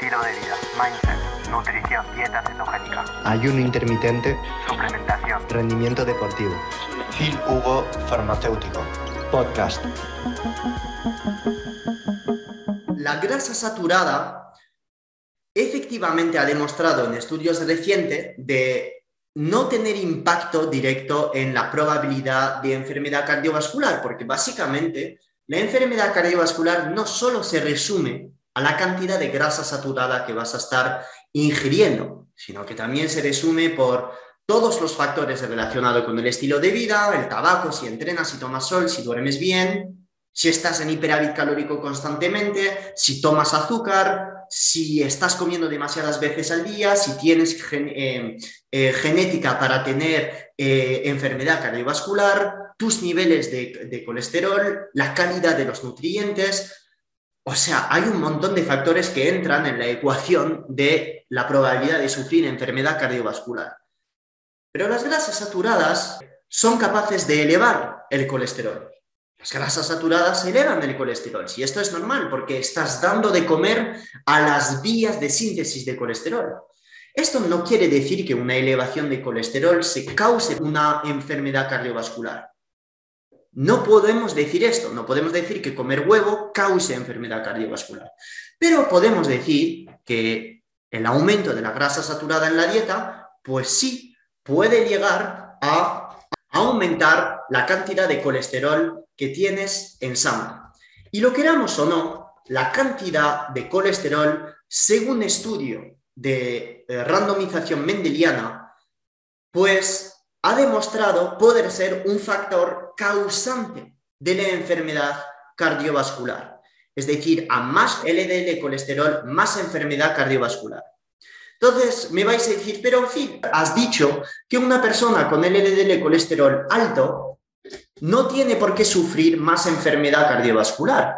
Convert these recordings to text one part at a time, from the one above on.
estilo de vida, mindset, nutrición, dieta cetogénica, ayuno intermitente, suplementación, rendimiento deportivo. Phil Hugo Farmacéutico. Podcast. La grasa saturada efectivamente ha demostrado en estudios recientes de no tener impacto directo en la probabilidad de enfermedad cardiovascular, porque básicamente la enfermedad cardiovascular no solo se resume a la cantidad de grasa saturada que vas a estar ingiriendo, sino que también se resume por todos los factores relacionados con el estilo de vida, el tabaco, si entrenas, si tomas sol, si duermes bien, si estás en hiperávit calórico constantemente, si tomas azúcar, si estás comiendo demasiadas veces al día, si tienes eh, eh, genética para tener eh, enfermedad cardiovascular, tus niveles de colesterol, la calidad de los nutrientes, o sea, hay un montón de factores que entran en la ecuación de la probabilidad de sufrir enfermedad cardiovascular. Pero las grasas saturadas son capaces de elevar el colesterol. Las grasas saturadas elevan el colesterol. Y esto es normal porque estás dando de comer a las vías de síntesis de colesterol. Esto no quiere decir que una elevación de colesterol se cause una enfermedad cardiovascular. No podemos decir esto, no podemos decir que comer huevo cause enfermedad cardiovascular, pero podemos decir que el aumento de la grasa saturada en la dieta, pues sí, puede llegar a aumentar la cantidad de colesterol que tienes en sangre. Y lo queramos o no, la cantidad de colesterol, según estudio de eh, randomización mendeliana, pues ha demostrado poder ser un factor causante de la enfermedad cardiovascular. Es decir, a más LDL colesterol, más enfermedad cardiovascular. Entonces, me vais a decir, pero en fin, has dicho que una persona con LDL colesterol alto no tiene por qué sufrir más enfermedad cardiovascular.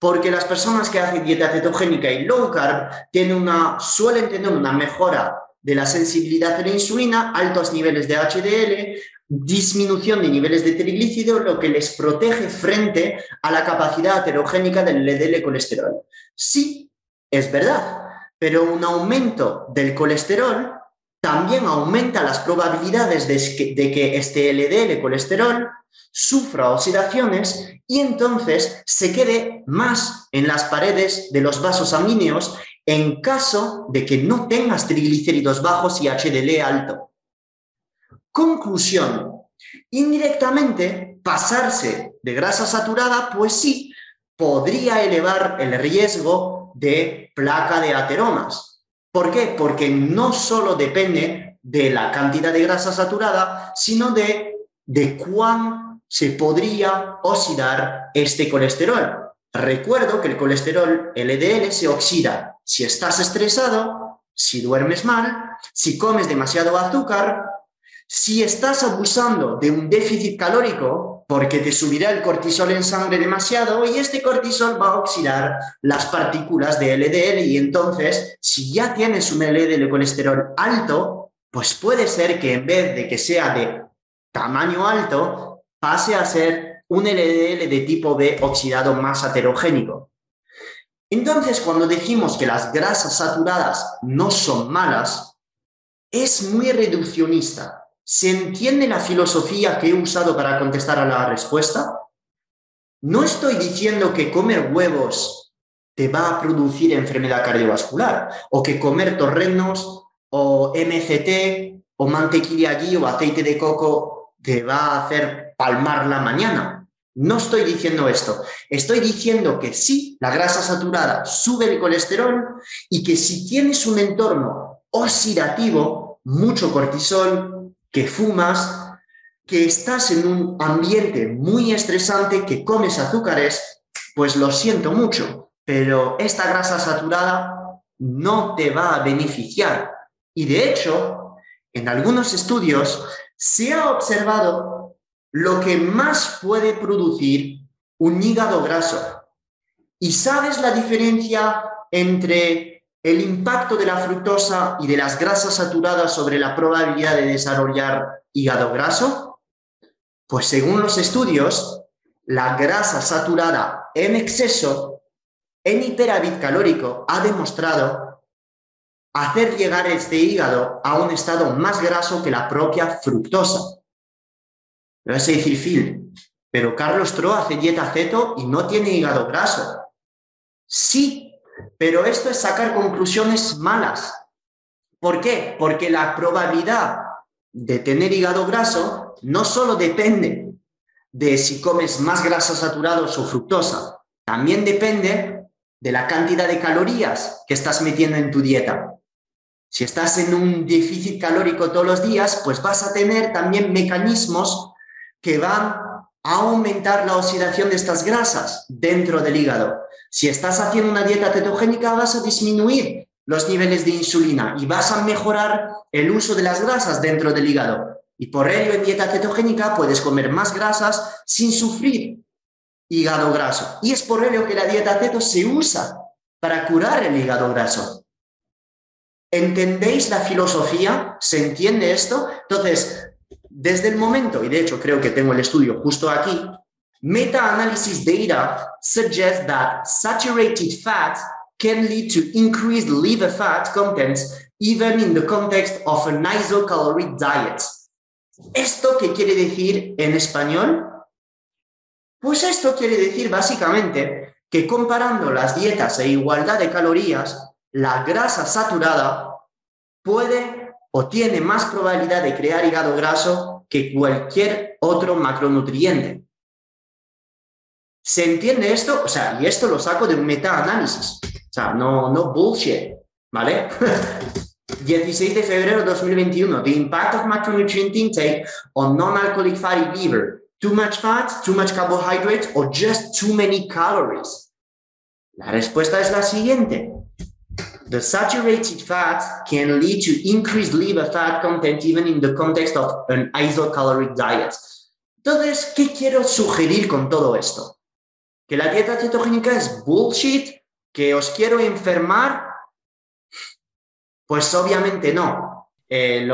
Porque las personas que hacen dieta cetogénica y low carb tienen una, suelen tener una mejora de la sensibilidad a la insulina, altos niveles de HDL, disminución de niveles de triglicéridos, lo que les protege frente a la capacidad heterogénica del LDL colesterol. Sí, es verdad, pero un aumento del colesterol también aumenta las probabilidades de que, este LDL colesterol sufra oxidaciones y entonces se quede más en las paredes de los vasos sanguíneos en caso de que no tengas triglicéridos bajos y HDL alto. Conclusión. Indirectamente, pasarse de grasa saturada, pues sí, podría elevar el riesgo de placa de ateromas. ¿Por qué? Porque no solo depende de la cantidad de grasa saturada, sino de, de cuán se podría oxidar este colesterol. Recuerdo que el colesterol LDL se oxida si estás estresado, si duermes mal, si comes demasiado azúcar, si estás abusando de un déficit calórico, porque te subirá el cortisol en sangre demasiado y este cortisol va a oxidar las partículas de LDL y entonces, si ya tienes un LDL colesterol alto, pues puede ser que en vez de que sea de tamaño alto, pase a ser un LDL de tipo B oxidado más heterogénico. Entonces, cuando decimos que las grasas saturadas no son malas, es muy reduccionista. ¿Se entiende la filosofía que he usado para contestar a la respuesta? No estoy diciendo que comer huevos te va a producir enfermedad cardiovascular o que comer torrenos o MCT o mantequilla ghee o aceite de coco te va a hacer palmar la mañana. No estoy diciendo esto. Estoy diciendo que sí, la grasa saturada sube el colesterol y que si tienes un entorno oxidativo, mucho cortisol, que fumas, que estás en un ambiente muy estresante, que comes azúcares, pues lo siento mucho, pero esta grasa saturada no te va a beneficiar. Y de hecho, en algunos estudios se ha observado lo que más puede producir un hígado graso. ¿Y sabes la diferencia entre el impacto de la fructosa y de las grasas saturadas sobre la probabilidad de desarrollar hígado graso? Pues según los estudios, la grasa saturada en exceso en hiperávit calórico ha demostrado hacer llegar este hígado a un estado más graso que la propia fructosa. Me vas decir, Phil, pero Carlos Tro hace dieta ceto y no tiene hígado graso. Sí, pero esto es sacar conclusiones malas. ¿Por qué? Porque la probabilidad de tener hígado graso no solo depende de si comes más grasa saturados o fructosa, también depende de la cantidad de calorías que estás metiendo en tu dieta. Si estás en un déficit calórico todos los días, pues vas a tener también mecanismos que van a aumentar la oxidación de estas grasas dentro del hígado. Si estás haciendo una dieta cetogénica, vas a disminuir los niveles de insulina y vas a mejorar el uso de las grasas dentro del hígado. Y por ello en dieta cetogénica puedes comer más grasas sin sufrir hígado graso. Y es por ello que la dieta ceto se usa para curar el hígado graso. ¿Entendéis la filosofía? ¿Se entiende esto? Entonces, desde el momento, y de hecho creo que tengo el estudio justo aquí, meta-analysis data suggests that saturated fats can lead to increased liver fat contents even in the context of an isocaloric diet. ¿Esto qué quiere decir en español? Pues esto quiere decir básicamente que comparando las dietas e igualdad de calorías, la grasa saturada puede o tiene más probabilidad de crear hígado graso que cualquier otro macronutriente. ¿Se entiende esto? O sea, y esto lo saco de un meta-análisis. O sea, no, no bullshit, ¿vale? 16 de febrero de 2021. The impact of macronutrient intake on non-alcoholic fatty liver too much fat, too much carbohydrates or just too many calories? La respuesta es la siguiente. The saturated fats can lead to increased liver fat content even in the context of an isocaloric diet. Entonces, ¿qué quiero sugerir con todo esto? ¿Que la dieta cetogénica es bullshit? ¿Que os quiero enfermar? Pues obviamente no. Eh,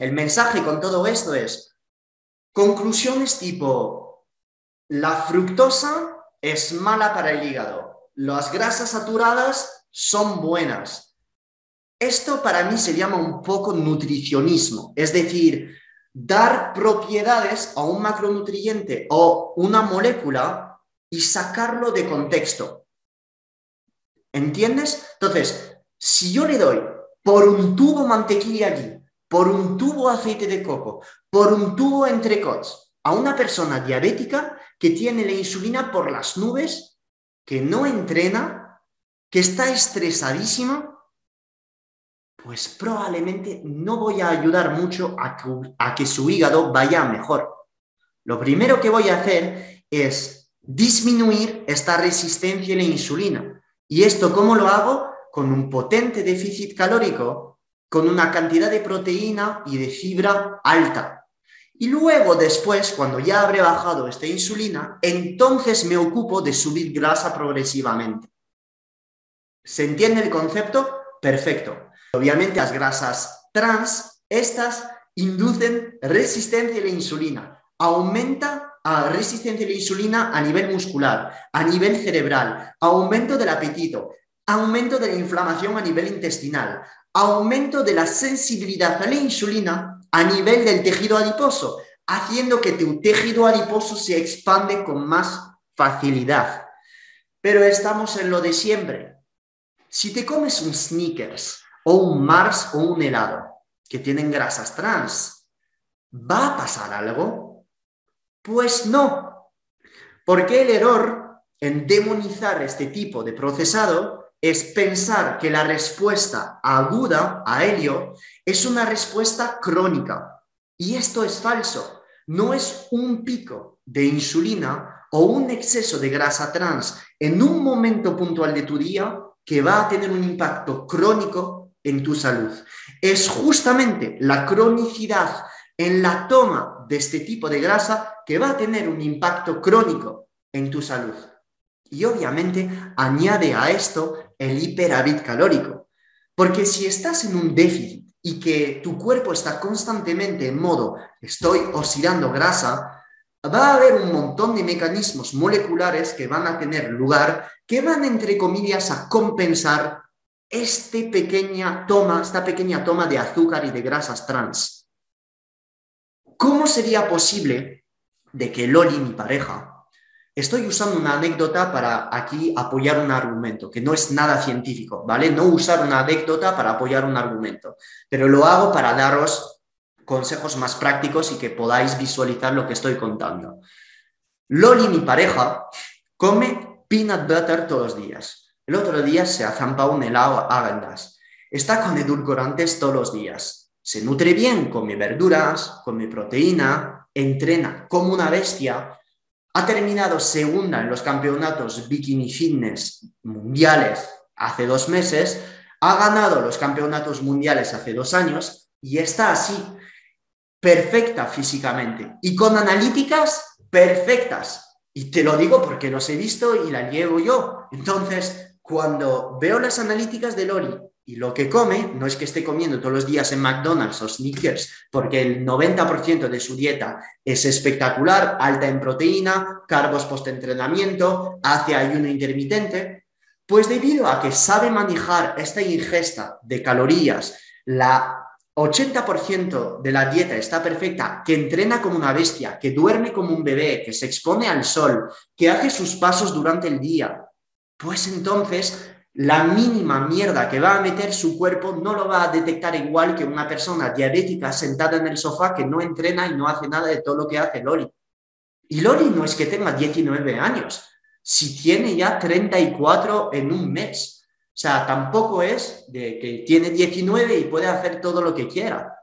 el mensaje con todo esto es, Conclusiones tipo, la fructosa es mala para el hígado, las grasas saturadas son buenas. Esto para mí se llama un poco nutricionismo, es decir, dar propiedades a un macronutriente o una molécula y sacarlo de contexto. ¿Entiendes? Entonces, si yo le doy por un tubo mantequilla allí por un tubo aceite de coco, por un tubo entrecots, a una persona diabética que tiene la insulina por las nubes, que no entrena, que está estresadísima, pues probablemente no voy a ayudar mucho a que, a que su hígado vaya mejor. Lo primero que voy a hacer es disminuir esta resistencia a la insulina. ¿Y esto cómo lo hago? Con un potente déficit calórico con una cantidad de proteína y de fibra alta. Y luego, después, cuando ya habré bajado esta insulina, entonces me ocupo de subir grasa progresivamente. ¿Se entiende el concepto? Perfecto. Obviamente las grasas trans, estas inducen resistencia a la insulina, aumenta resistencia a la insulina a nivel muscular, a nivel cerebral, aumento del apetito, aumento de la inflamación a nivel intestinal, aumento de la sensibilidad a la insulina a nivel del tejido adiposo, haciendo que tu tejido adiposo se expande con más facilidad. Pero estamos en lo de siempre. Si te comes un sneakers o un Mars o un helado que tienen grasas trans, ¿va a pasar algo? Pues no, porque el error en demonizar este tipo de procesado es pensar que la respuesta aguda a helio es una respuesta crónica. Y esto es falso. No es un pico de insulina o un exceso de grasa trans en un momento puntual de tu día que va a tener un impacto crónico en tu salud. Es justamente la cronicidad en la toma de este tipo de grasa que va a tener un impacto crónico en tu salud. Y obviamente añade a esto el hiperávit calórico. Porque si estás en un déficit y que tu cuerpo está constantemente en modo estoy oxidando grasa, va a haber un montón de mecanismos moleculares que van a tener lugar, que van, entre comillas, a compensar este pequeña toma, esta pequeña toma de azúcar y de grasas trans. ¿Cómo sería posible de que Loli, mi pareja, Estoy usando una anécdota para aquí apoyar un argumento, que no es nada científico, ¿vale? No usar una anécdota para apoyar un argumento, pero lo hago para daros consejos más prácticos y que podáis visualizar lo que estoy contando. Loli, mi pareja, come peanut butter todos los días. El otro día se ha zampado un helado a Está con edulcorantes todos los días. Se nutre bien, come verduras, come proteína, entrena como una bestia ha terminado segunda en los campeonatos Bikini Fitness mundiales hace dos meses, ha ganado los campeonatos mundiales hace dos años y está así, perfecta físicamente y con analíticas perfectas. Y te lo digo porque los he visto y las llevo yo. Entonces, cuando veo las analíticas de Lori y lo que come, no es que esté comiendo todos los días en McDonald's o Snickers, porque el 90% de su dieta es espectacular, alta en proteína, carbos post-entrenamiento, hace ayuno intermitente, pues debido a que sabe manejar esta ingesta de calorías, la 80% de la dieta está perfecta, que entrena como una bestia, que duerme como un bebé, que se expone al sol, que hace sus pasos durante el día, pues entonces la mínima mierda que va a meter su cuerpo no lo va a detectar igual que una persona diabética sentada en el sofá que no entrena y no hace nada de todo lo que hace Lori. Y Lori no es que tenga 19 años, si tiene ya 34 en un mes. O sea, tampoco es de que tiene 19 y puede hacer todo lo que quiera.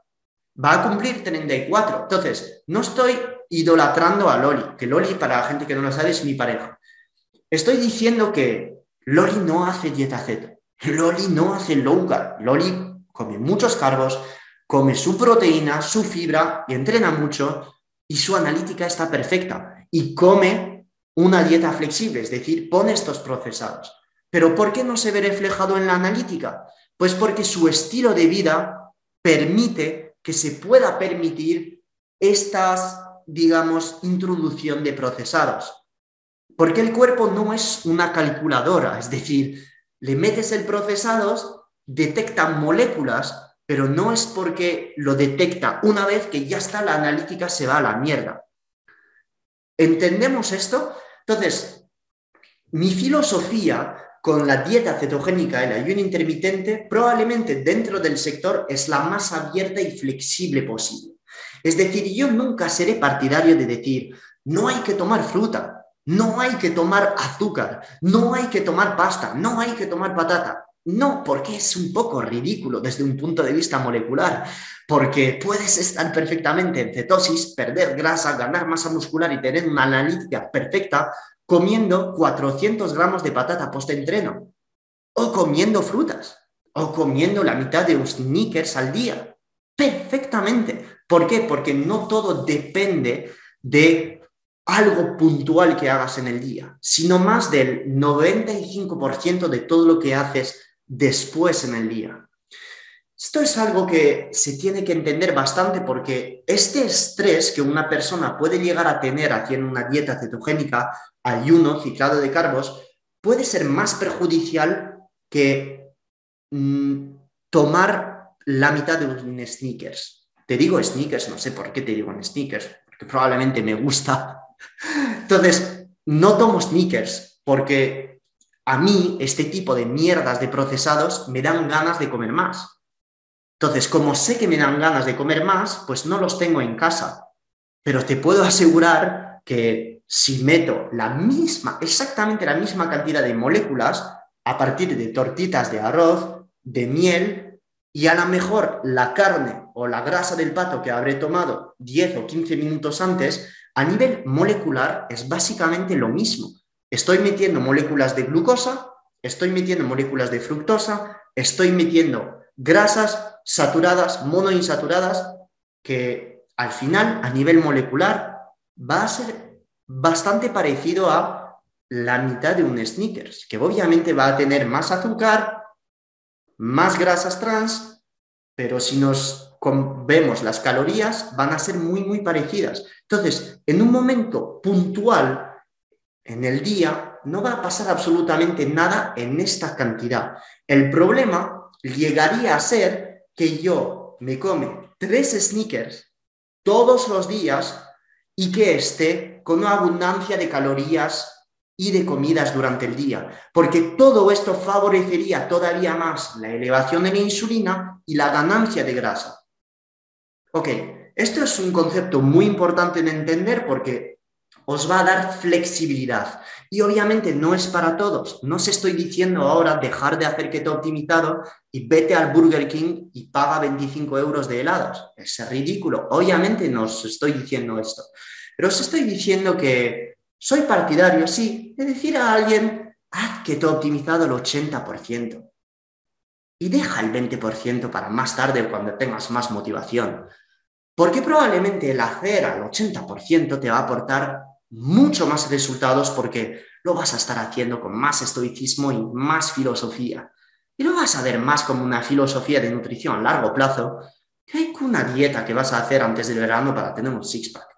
Va a cumplir 34. Entonces, no estoy idolatrando a Lori, que Lori, para la gente que no lo sabe, es mi pareja. Estoy diciendo que Loli no hace dieta Z. Loli no hace low carb. Loli come muchos carbos, come su proteína, su fibra y entrena mucho y su analítica está perfecta y come una dieta flexible, es decir, pone estos procesados. Pero ¿por qué no se ve reflejado en la analítica? Pues porque su estilo de vida permite que se pueda permitir estas, digamos, introducción de procesados. Porque el cuerpo no es una calculadora, es decir, le metes el procesado, detecta moléculas, pero no es porque lo detecta una vez que ya está la analítica se va a la mierda. ¿Entendemos esto? Entonces, mi filosofía con la dieta cetogénica el ayuno intermitente probablemente dentro del sector es la más abierta y flexible posible. Es decir, yo nunca seré partidario de decir, no hay que tomar fruta, no hay que tomar azúcar, no hay que tomar pasta, no hay que tomar patata. No, porque es un poco ridículo desde un punto de vista molecular, porque puedes estar perfectamente en cetosis, perder grasa, ganar masa muscular y tener una analítica perfecta comiendo 400 gramos de patata post-entreno, o comiendo frutas, o comiendo la mitad de un sneakers al día. Perfectamente. ¿Por qué? Porque no todo depende de algo puntual que hagas en el día, sino más del 95% de todo lo que haces después en el día. Esto es algo que se tiene que entender bastante porque este estrés que una persona puede llegar a tener haciendo una dieta cetogénica, ayuno, ciclado de carbos, puede ser más perjudicial que mm, tomar la mitad de un sneakers. Te digo sneakers, no sé por qué te digo sneakers, porque probablemente me gusta entonces, no tomo sneakers porque a mí este tipo de mierdas de procesados me dan ganas de comer más. Entonces, como sé que me dan ganas de comer más, pues no los tengo en casa. Pero te puedo asegurar que si meto la misma, exactamente la misma cantidad de moléculas a partir de tortitas de arroz, de miel y a lo mejor la carne o la grasa del pato que habré tomado 10 o 15 minutos antes, a nivel molecular es básicamente lo mismo. Estoy metiendo moléculas de glucosa, estoy metiendo moléculas de fructosa, estoy metiendo grasas saturadas, monoinsaturadas, que al final, a nivel molecular, va a ser bastante parecido a la mitad de un sneakers, que obviamente va a tener más azúcar, más grasas trans, pero si nos vemos las calorías, van a ser muy, muy parecidas. Entonces, en un momento puntual en el día, no va a pasar absolutamente nada en esta cantidad. El problema llegaría a ser que yo me come tres sneakers todos los días y que esté con una abundancia de calorías y de comidas durante el día, porque todo esto favorecería todavía más la elevación de la insulina y la ganancia de grasa. Ok, esto es un concepto muy importante de entender porque os va a dar flexibilidad. Y obviamente no es para todos. No os estoy diciendo ahora dejar de hacer keto optimizado y vete al Burger King y paga 25 euros de helados. Es ridículo. Obviamente no os estoy diciendo esto. Pero os estoy diciendo que soy partidario, sí, de decir a alguien, haz keto optimizado el 80% y deja el 20% para más tarde cuando tengas más motivación. Porque probablemente el hacer al 80% te va a aportar mucho más resultados porque lo vas a estar haciendo con más estoicismo y más filosofía. Y lo vas a ver más como una filosofía de nutrición a largo plazo que una dieta que vas a hacer antes del verano para tener un six-pack.